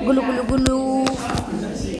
Gulu gulu gulu.